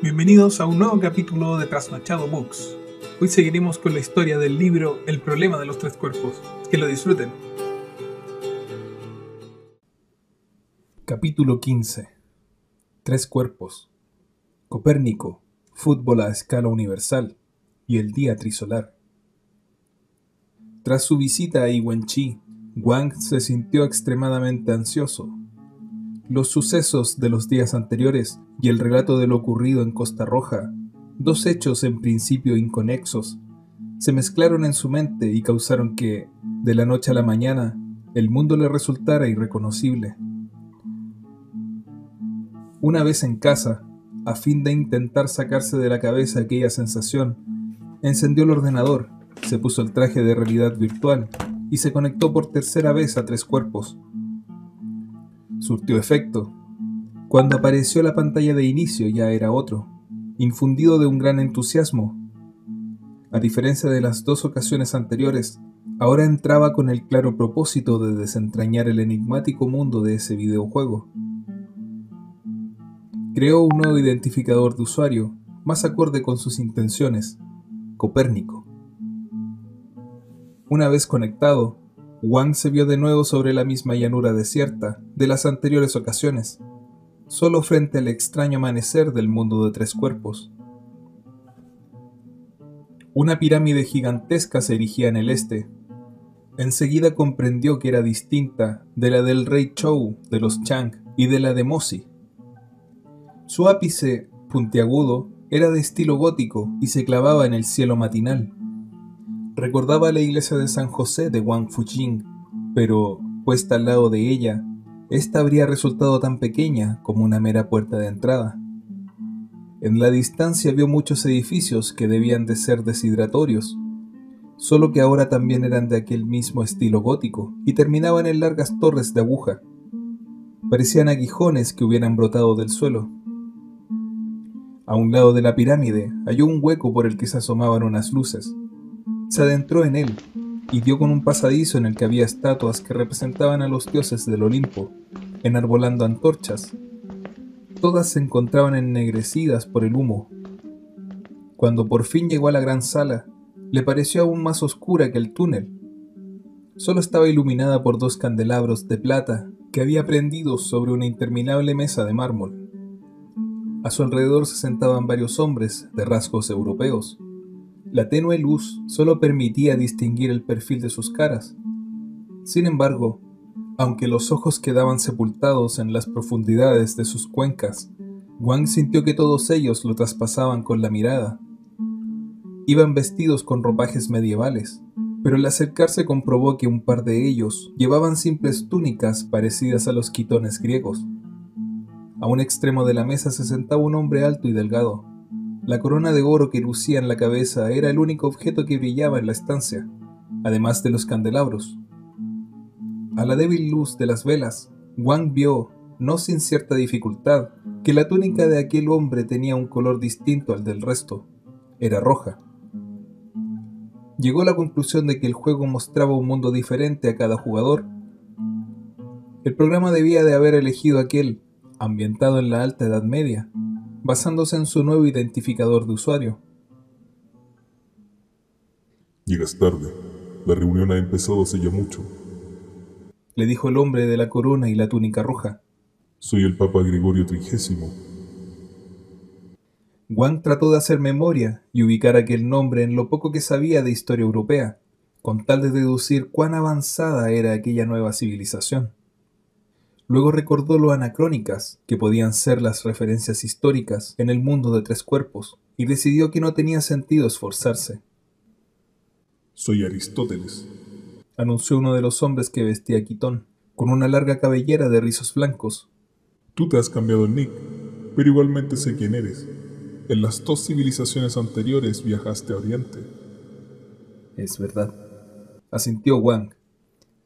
Bienvenidos a un nuevo capítulo de Trasnochado Books. Hoy seguiremos con la historia del libro El problema de los tres cuerpos. Que lo disfruten. Capítulo 15. Tres cuerpos. Copérnico, fútbol a escala universal y el día trisolar. Tras su visita a Iwenchi, Wang se sintió extremadamente ansioso. Los sucesos de los días anteriores y el relato de lo ocurrido en Costa Roja, dos hechos en principio inconexos, se mezclaron en su mente y causaron que, de la noche a la mañana, el mundo le resultara irreconocible. Una vez en casa, a fin de intentar sacarse de la cabeza aquella sensación, encendió el ordenador, se puso el traje de realidad virtual y se conectó por tercera vez a tres cuerpos. Surtió efecto. Cuando apareció la pantalla de inicio ya era otro, infundido de un gran entusiasmo. A diferencia de las dos ocasiones anteriores, ahora entraba con el claro propósito de desentrañar el enigmático mundo de ese videojuego. Creó un nuevo identificador de usuario, más acorde con sus intenciones, Copérnico. Una vez conectado, Wang se vio de nuevo sobre la misma llanura desierta de las anteriores ocasiones, solo frente al extraño amanecer del mundo de tres cuerpos. Una pirámide gigantesca se erigía en el este. Enseguida comprendió que era distinta de la del rey Chou de los Chang y de la de Mosi. Su ápice, puntiagudo, era de estilo gótico y se clavaba en el cielo matinal. Recordaba la iglesia de San José de Wang Fujing, pero, puesta al lado de ella, esta habría resultado tan pequeña como una mera puerta de entrada. En la distancia vio muchos edificios que debían de ser deshidratorios, solo que ahora también eran de aquel mismo estilo gótico y terminaban en largas torres de aguja. Parecían aguijones que hubieran brotado del suelo. A un lado de la pirámide halló un hueco por el que se asomaban unas luces. Se adentró en él y dio con un pasadizo en el que había estatuas que representaban a los dioses del Olimpo, enarbolando antorchas. Todas se encontraban ennegrecidas por el humo. Cuando por fin llegó a la gran sala, le pareció aún más oscura que el túnel. Solo estaba iluminada por dos candelabros de plata que había prendido sobre una interminable mesa de mármol. A su alrededor se sentaban varios hombres de rasgos europeos, la tenue luz solo permitía distinguir el perfil de sus caras. Sin embargo, aunque los ojos quedaban sepultados en las profundidades de sus cuencas, Wang sintió que todos ellos lo traspasaban con la mirada. Iban vestidos con ropajes medievales, pero al acercarse comprobó que un par de ellos llevaban simples túnicas parecidas a los quitones griegos. A un extremo de la mesa se sentaba un hombre alto y delgado, la corona de oro que lucía en la cabeza era el único objeto que brillaba en la estancia, además de los candelabros. A la débil luz de las velas, Wang vio, no sin cierta dificultad, que la túnica de aquel hombre tenía un color distinto al del resto. Era roja. Llegó a la conclusión de que el juego mostraba un mundo diferente a cada jugador. El programa debía de haber elegido aquel, ambientado en la Alta Edad Media, basándose en su nuevo identificador de usuario. Llegas tarde. La reunión ha empezado hace ya mucho. Le dijo el hombre de la corona y la túnica roja. Soy el Papa Gregorio Trigésimo. Wang trató de hacer memoria y ubicar aquel nombre en lo poco que sabía de historia europea, con tal de deducir cuán avanzada era aquella nueva civilización. Luego recordó lo anacrónicas que podían ser las referencias históricas en el mundo de tres cuerpos y decidió que no tenía sentido esforzarse. Soy Aristóteles, anunció uno de los hombres que vestía quitón, con una larga cabellera de rizos blancos. Tú te has cambiado el nick, pero igualmente sé quién eres. En las dos civilizaciones anteriores viajaste a Oriente. Es verdad, asintió Wang,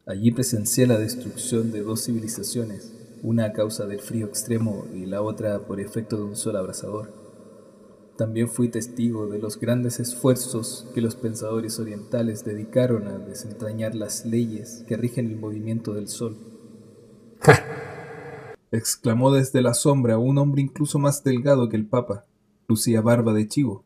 Allí presencié la destrucción de dos civilizaciones, una a causa del frío extremo y la otra por efecto de un sol abrasador. También fui testigo de los grandes esfuerzos que los pensadores orientales dedicaron a desentrañar las leyes que rigen el movimiento del sol. exclamó desde la sombra un hombre incluso más delgado que el Papa, lucía barba de chivo.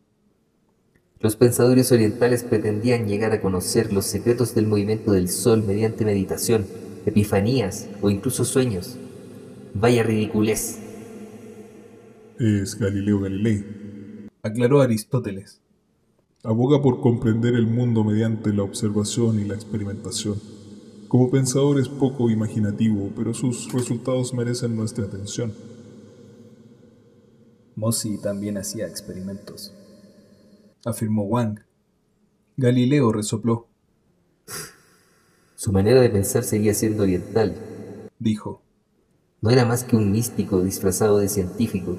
Los pensadores orientales pretendían llegar a conocer los secretos del movimiento del Sol mediante meditación, epifanías o incluso sueños. Vaya ridiculez. Es Galileo Galilei, aclaró Aristóteles. Aboga por comprender el mundo mediante la observación y la experimentación. Como pensador es poco imaginativo, pero sus resultados merecen nuestra atención. Mossi también hacía experimentos, afirmó Wang. Galileo resopló. Su manera de pensar seguía siendo oriental, dijo. No era más que un místico disfrazado de científico.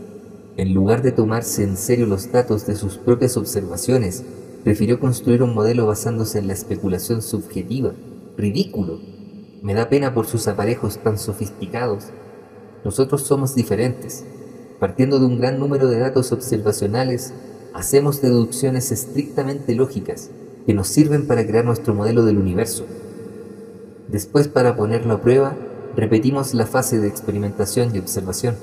En lugar de tomarse en serio los datos de sus propias observaciones, prefirió construir un modelo basándose en la especulación subjetiva. Ridículo. Me da pena por sus aparejos tan sofisticados. Nosotros somos diferentes. Partiendo de un gran número de datos observacionales, hacemos deducciones estrictamente lógicas que nos sirven para crear nuestro modelo del universo. Después, para ponerlo a prueba, repetimos la fase de experimentación y observación.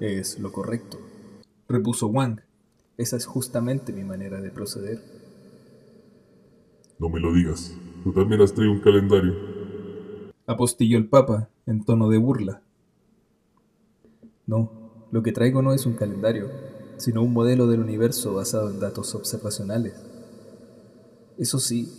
Es lo correcto, repuso Wang. Esa es justamente mi manera de proceder. No me lo digas. Tú también has traído un calendario. Apostilló el Papa en tono de burla. No, lo que traigo no es un calendario, sino un modelo del universo basado en datos observacionales. Eso sí,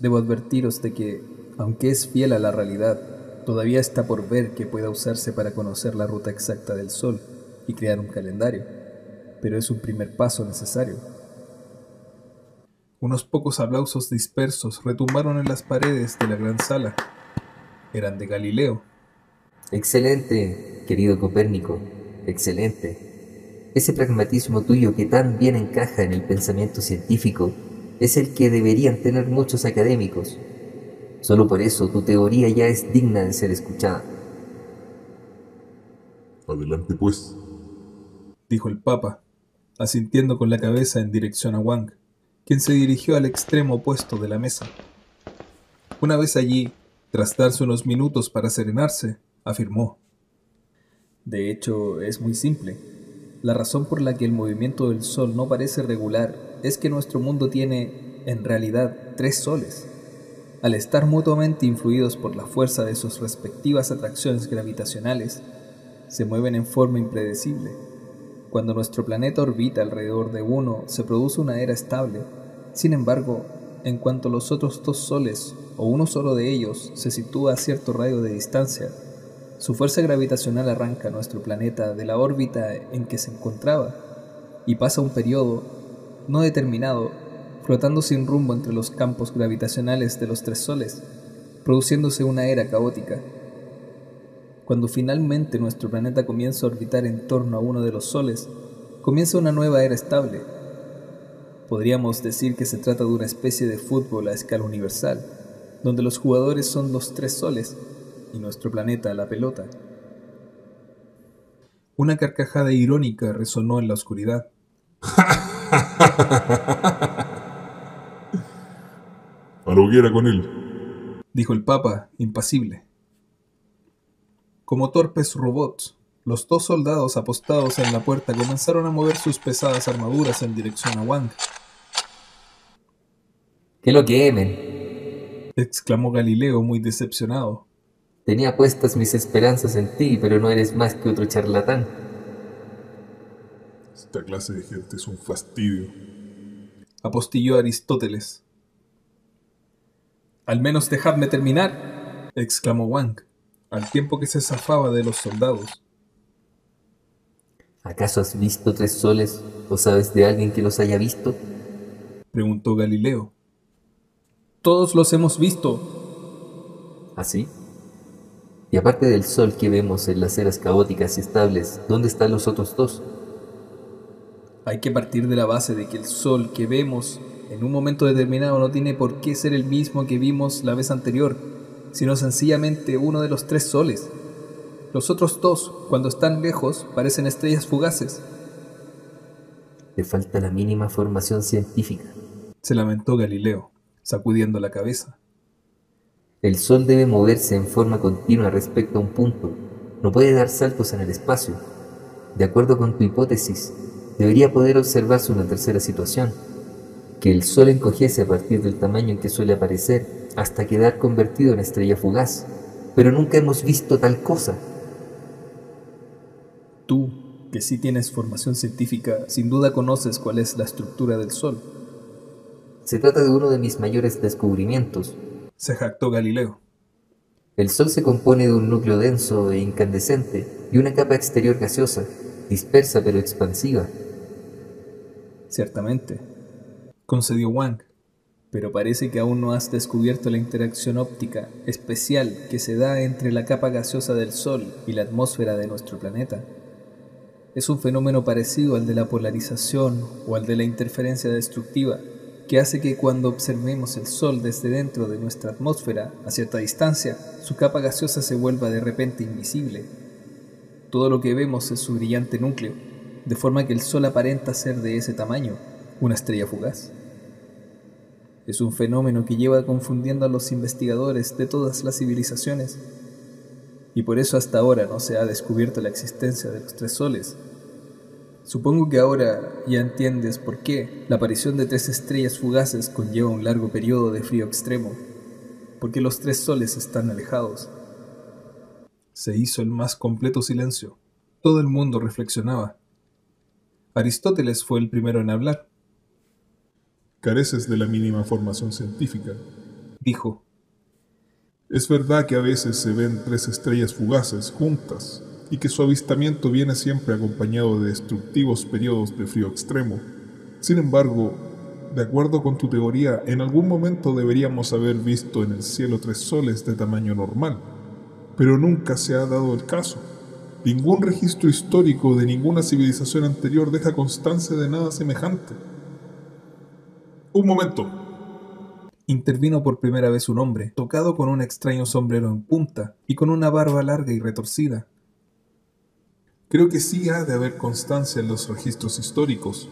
debo advertiros de que, aunque es fiel a la realidad, todavía está por ver que pueda usarse para conocer la ruta exacta del Sol y crear un calendario, pero es un primer paso necesario. Unos pocos aplausos dispersos retumbaron en las paredes de la gran sala. Eran de Galileo. Excelente, querido Copérnico, excelente. Ese pragmatismo tuyo que tan bien encaja en el pensamiento científico es el que deberían tener muchos académicos. Solo por eso tu teoría ya es digna de ser escuchada. Adelante pues, dijo el Papa, asintiendo con la cabeza en dirección a Wang, quien se dirigió al extremo opuesto de la mesa. Una vez allí, tras darse unos minutos para serenarse, afirmó. De hecho, es muy simple. La razón por la que el movimiento del Sol no parece regular es que nuestro mundo tiene, en realidad, tres soles. Al estar mutuamente influidos por la fuerza de sus respectivas atracciones gravitacionales, se mueven en forma impredecible. Cuando nuestro planeta orbita alrededor de uno, se produce una era estable. Sin embargo, en cuanto los otros dos soles, o uno solo de ellos, se sitúa a cierto radio de distancia, su fuerza gravitacional arranca a nuestro planeta de la órbita en que se encontraba y pasa un periodo no determinado flotando sin rumbo entre los campos gravitacionales de los tres soles, produciéndose una era caótica. Cuando finalmente nuestro planeta comienza a orbitar en torno a uno de los soles, comienza una nueva era estable. Podríamos decir que se trata de una especie de fútbol a escala universal, donde los jugadores son los tres soles y nuestro planeta la pelota. Una carcajada irónica resonó en la oscuridad. A la hoguera con él, dijo el Papa, impasible. Como torpes robots, los dos soldados apostados en la puerta comenzaron a mover sus pesadas armaduras en dirección a Wang. ¡Que lo quemen! exclamó Galileo muy decepcionado. Tenía puestas mis esperanzas en ti, pero no eres más que otro charlatán. Esta clase de gente es un fastidio. Apostilló Aristóteles. Al menos dejadme terminar, exclamó Wang, al tiempo que se zafaba de los soldados. ¿Acaso has visto tres soles o sabes de alguien que los haya visto? preguntó Galileo. Todos los hemos visto. ¿Así? Y aparte del sol que vemos en las eras caóticas y estables, ¿dónde están los otros dos? Hay que partir de la base de que el sol que vemos en un momento determinado no tiene por qué ser el mismo que vimos la vez anterior, sino sencillamente uno de los tres soles. Los otros dos, cuando están lejos, parecen estrellas fugaces. Le falta la mínima formación científica. Se lamentó Galileo, sacudiendo la cabeza. El Sol debe moverse en forma continua respecto a un punto, no puede dar saltos en el espacio. De acuerdo con tu hipótesis, debería poder observarse una tercera situación, que el Sol encogiese a partir del tamaño en que suele aparecer hasta quedar convertido en estrella fugaz, pero nunca hemos visto tal cosa. Tú, que sí tienes formación científica, sin duda conoces cuál es la estructura del Sol. Se trata de uno de mis mayores descubrimientos. Se jactó Galileo. El Sol se compone de un núcleo denso e incandescente y una capa exterior gaseosa, dispersa pero expansiva. Ciertamente, concedió Wang, pero parece que aún no has descubierto la interacción óptica especial que se da entre la capa gaseosa del Sol y la atmósfera de nuestro planeta. Es un fenómeno parecido al de la polarización o al de la interferencia destructiva, que hace que cuando observemos el Sol desde dentro de nuestra atmósfera a cierta distancia, su capa gaseosa se vuelva de repente invisible. Todo lo que vemos es su brillante núcleo, de forma que el Sol aparenta ser de ese tamaño, una estrella fugaz. Es un fenómeno que lleva confundiendo a los investigadores de todas las civilizaciones, y por eso hasta ahora no se ha descubierto la existencia de los tres soles. Supongo que ahora ya entiendes por qué la aparición de tres estrellas fugaces conlleva un largo periodo de frío extremo, porque los tres soles están alejados. Se hizo el más completo silencio. Todo el mundo reflexionaba. Aristóteles fue el primero en hablar. Careces de la mínima formación científica, Dijo, Es verdad que a veces se ven tres estrellas fugaces juntas y que su avistamiento viene siempre acompañado de destructivos periodos de frío extremo. Sin embargo, de acuerdo con tu teoría, en algún momento deberíamos haber visto en el cielo tres soles de tamaño normal, pero nunca se ha dado el caso. Ningún registro histórico de ninguna civilización anterior deja constancia de nada semejante. Un momento. Intervino por primera vez un hombre, tocado con un extraño sombrero en punta y con una barba larga y retorcida. Creo que sí ha de haber constancia en los registros históricos.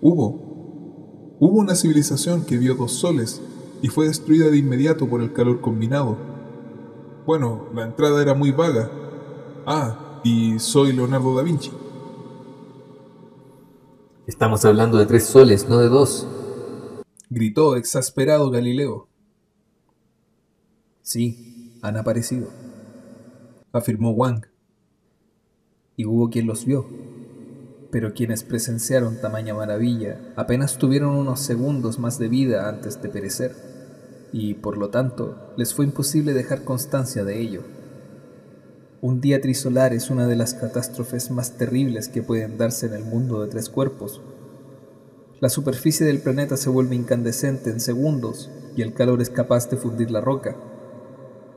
Hubo. Hubo una civilización que vio dos soles y fue destruida de inmediato por el calor combinado. Bueno, la entrada era muy vaga. Ah, y soy Leonardo da Vinci. Estamos hablando de tres soles, no de dos. Gritó exasperado Galileo. Sí, han aparecido, afirmó Wang. Y hubo quien los vio. Pero quienes presenciaron tamaña maravilla apenas tuvieron unos segundos más de vida antes de perecer, y por lo tanto les fue imposible dejar constancia de ello. Un día trisolar es una de las catástrofes más terribles que pueden darse en el mundo de tres cuerpos, la superficie del planeta se vuelve incandescente en segundos y el calor es capaz de fundir la roca.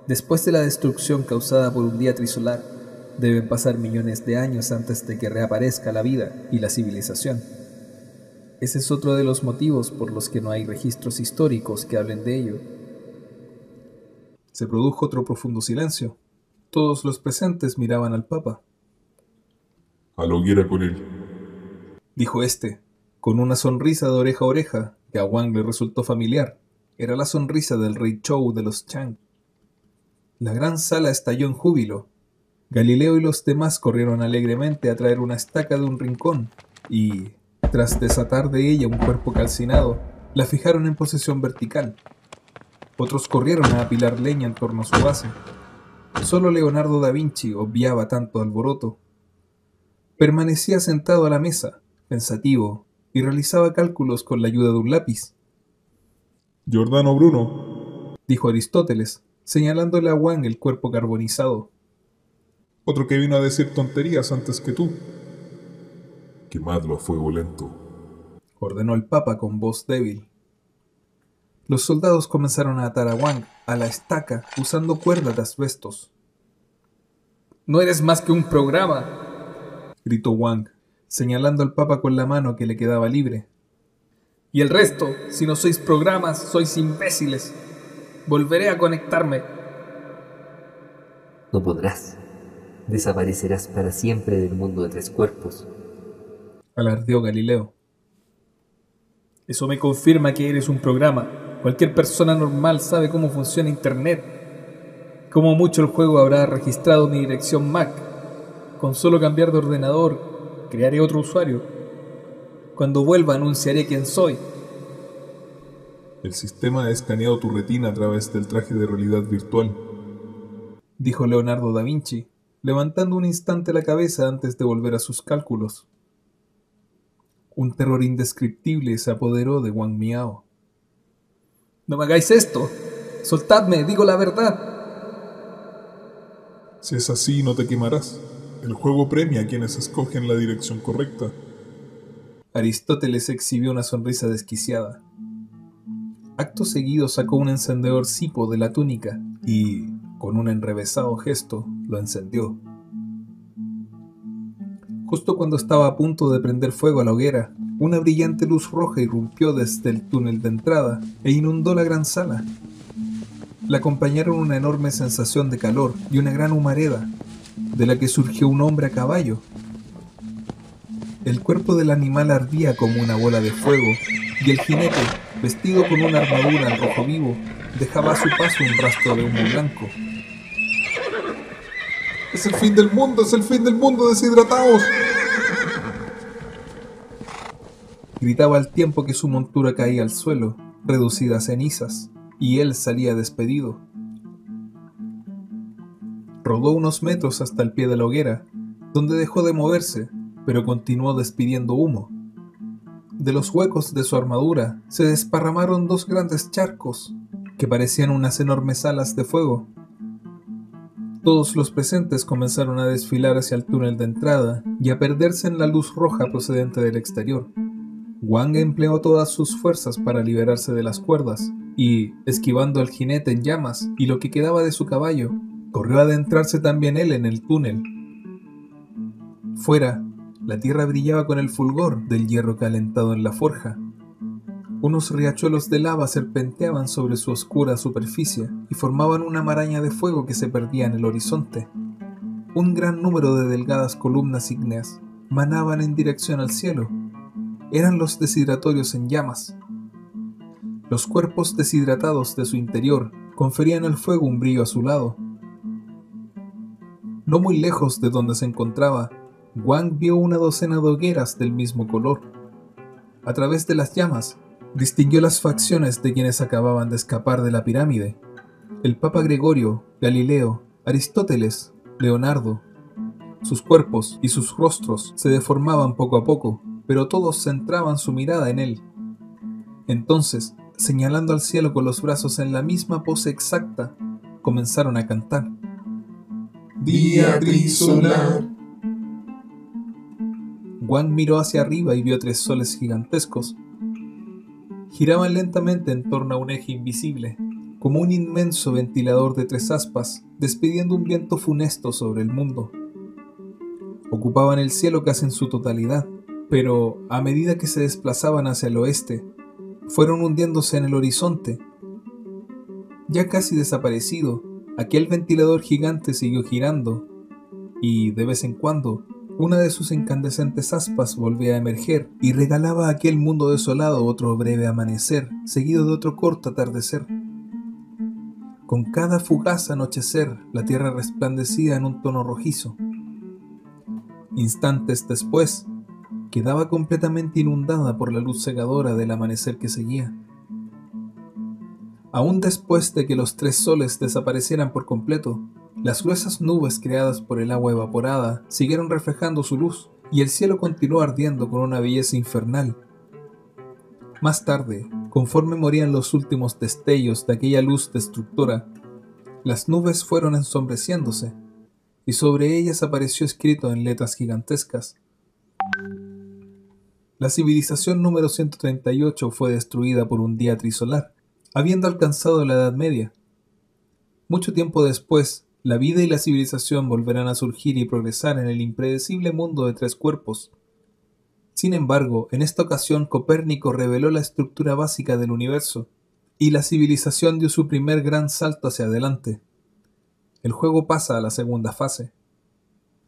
Después de la destrucción causada por un día trisolar, deben pasar millones de años antes de que reaparezca la vida y la civilización. Ese es otro de los motivos por los que no hay registros históricos que hablen de ello. Se produjo otro profundo silencio. Todos los presentes miraban al Papa. A la hoguera con él. Dijo éste, con una sonrisa de oreja a oreja que a Wang le resultó familiar. Era la sonrisa del rey Chou de los Chang. La gran sala estalló en júbilo. Galileo y los demás corrieron alegremente a traer una estaca de un rincón y, tras desatar de ella un cuerpo calcinado, la fijaron en posición vertical. Otros corrieron a apilar leña en torno a su base. Solo Leonardo da Vinci obviaba tanto alboroto. Permanecía sentado a la mesa, pensativo, y realizaba cálculos con la ayuda de un lápiz. Giordano Bruno, dijo Aristóteles, señalándole a Wang el cuerpo carbonizado. Otro que vino a decir tonterías antes que tú. Quemadlo a fuego lento, ordenó el Papa con voz débil. Los soldados comenzaron a atar a Wang a la estaca usando cuerdas de asbestos. No eres más que un programa, gritó Wang, señalando al Papa con la mano que le quedaba libre. Y el resto, si no sois programas, sois imbéciles. Volveré a conectarme. No podrás. Desaparecerás para siempre del mundo de tres cuerpos. Alardeó Galileo. Eso me confirma que eres un programa. Cualquier persona normal sabe cómo funciona Internet. Como mucho el juego habrá registrado mi dirección MAC. Con solo cambiar de ordenador, crearé otro usuario Cuando vuelva anunciaré quién soy. El sistema ha escaneado tu retina a través del traje de realidad virtual, dijo Leonardo da Vinci, levantando un instante la cabeza antes de volver a sus cálculos. Un terror indescriptible se apoderó de Wang Miao. No me hagáis esto. Soltadme, digo la verdad. Si es así, no te quemarás. El juego premia a quienes escogen la dirección correcta. Aristóteles exhibió una sonrisa desquiciada. Acto seguido sacó un encendedor cipo de la túnica y, con un enrevesado gesto, lo encendió. Justo cuando estaba a punto de prender fuego a la hoguera, una brillante luz roja irrumpió desde el túnel de entrada e inundó la gran sala. La acompañaron una enorme sensación de calor y una gran humareda, de la que surgió un hombre a caballo. El cuerpo del animal ardía como una bola de fuego y el jinete, vestido con una armadura al rojo vivo, dejaba a su paso un rastro de humo blanco. ¡Es el fin del mundo! ¡Es el fin del mundo! ¡Deshidratados! Gritaba al tiempo que su montura caía al suelo, reducida a cenizas, y él salía despedido. Rodó unos metros hasta el pie de la hoguera, donde dejó de moverse, pero continuó despidiendo humo. De los huecos de su armadura se desparramaron dos grandes charcos, que parecían unas enormes alas de fuego. Todos los presentes comenzaron a desfilar hacia el túnel de entrada y a perderse en la luz roja procedente del exterior. Wang empleó todas sus fuerzas para liberarse de las cuerdas y, esquivando al jinete en llamas y lo que quedaba de su caballo, corrió a adentrarse también él en el túnel. Fuera, la tierra brillaba con el fulgor del hierro calentado en la forja. Unos riachuelos de lava serpenteaban sobre su oscura superficie y formaban una maraña de fuego que se perdía en el horizonte. Un gran número de delgadas columnas ígneas manaban en dirección al cielo. Eran los deshidratorios en llamas. Los cuerpos deshidratados de su interior conferían al fuego un brillo azulado. No muy lejos de donde se encontraba, Wang vio una docena de hogueras del mismo color. A través de las llamas, distinguió las facciones de quienes acababan de escapar de la pirámide. El Papa Gregorio, Galileo, Aristóteles, Leonardo. Sus cuerpos y sus rostros se deformaban poco a poco, pero todos centraban su mirada en él. Entonces, señalando al cielo con los brazos en la misma pose exacta, comenzaron a cantar. Día trisolar, Wang miró hacia arriba y vio tres soles gigantescos. Giraban lentamente en torno a un eje invisible, como un inmenso ventilador de tres aspas, despidiendo un viento funesto sobre el mundo. Ocupaban el cielo casi en su totalidad, pero a medida que se desplazaban hacia el oeste, fueron hundiéndose en el horizonte. Ya casi desaparecido, aquel ventilador gigante siguió girando, y de vez en cuando una de sus incandescentes aspas volvía a emerger y regalaba a aquel mundo desolado otro breve amanecer, seguido de otro corto atardecer. Con cada fugaz anochecer, la tierra resplandecía en un tono rojizo. Instantes después, quedaba completamente inundada por la luz cegadora del amanecer que seguía. Aún después de que los tres soles desaparecieran por completo, las gruesas nubes creadas por el agua evaporada siguieron reflejando su luz y el cielo continuó ardiendo con una belleza infernal. Más tarde, conforme morían los últimos destellos de aquella luz destructora, las nubes fueron ensombreciéndose y sobre ellas apareció escrito en letras gigantescas. La civilización número 138 fue destruida por un día trisolar, habiendo alcanzado la Edad Media. Mucho tiempo después, la vida y la civilización volverán a surgir y progresar en el impredecible mundo de tres cuerpos. Sin embargo, en esta ocasión Copérnico reveló la estructura básica del universo, y la civilización dio su primer gran salto hacia adelante. El juego pasa a la segunda fase.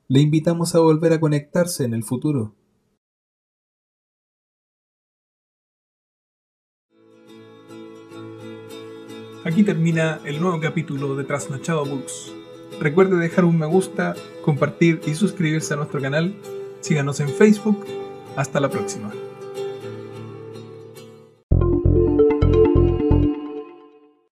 Le invitamos a volver a conectarse en el futuro. Aquí termina el nuevo capítulo de Trasnochado Books. Recuerde dejar un me gusta, compartir y suscribirse a nuestro canal. Síganos en Facebook. Hasta la próxima.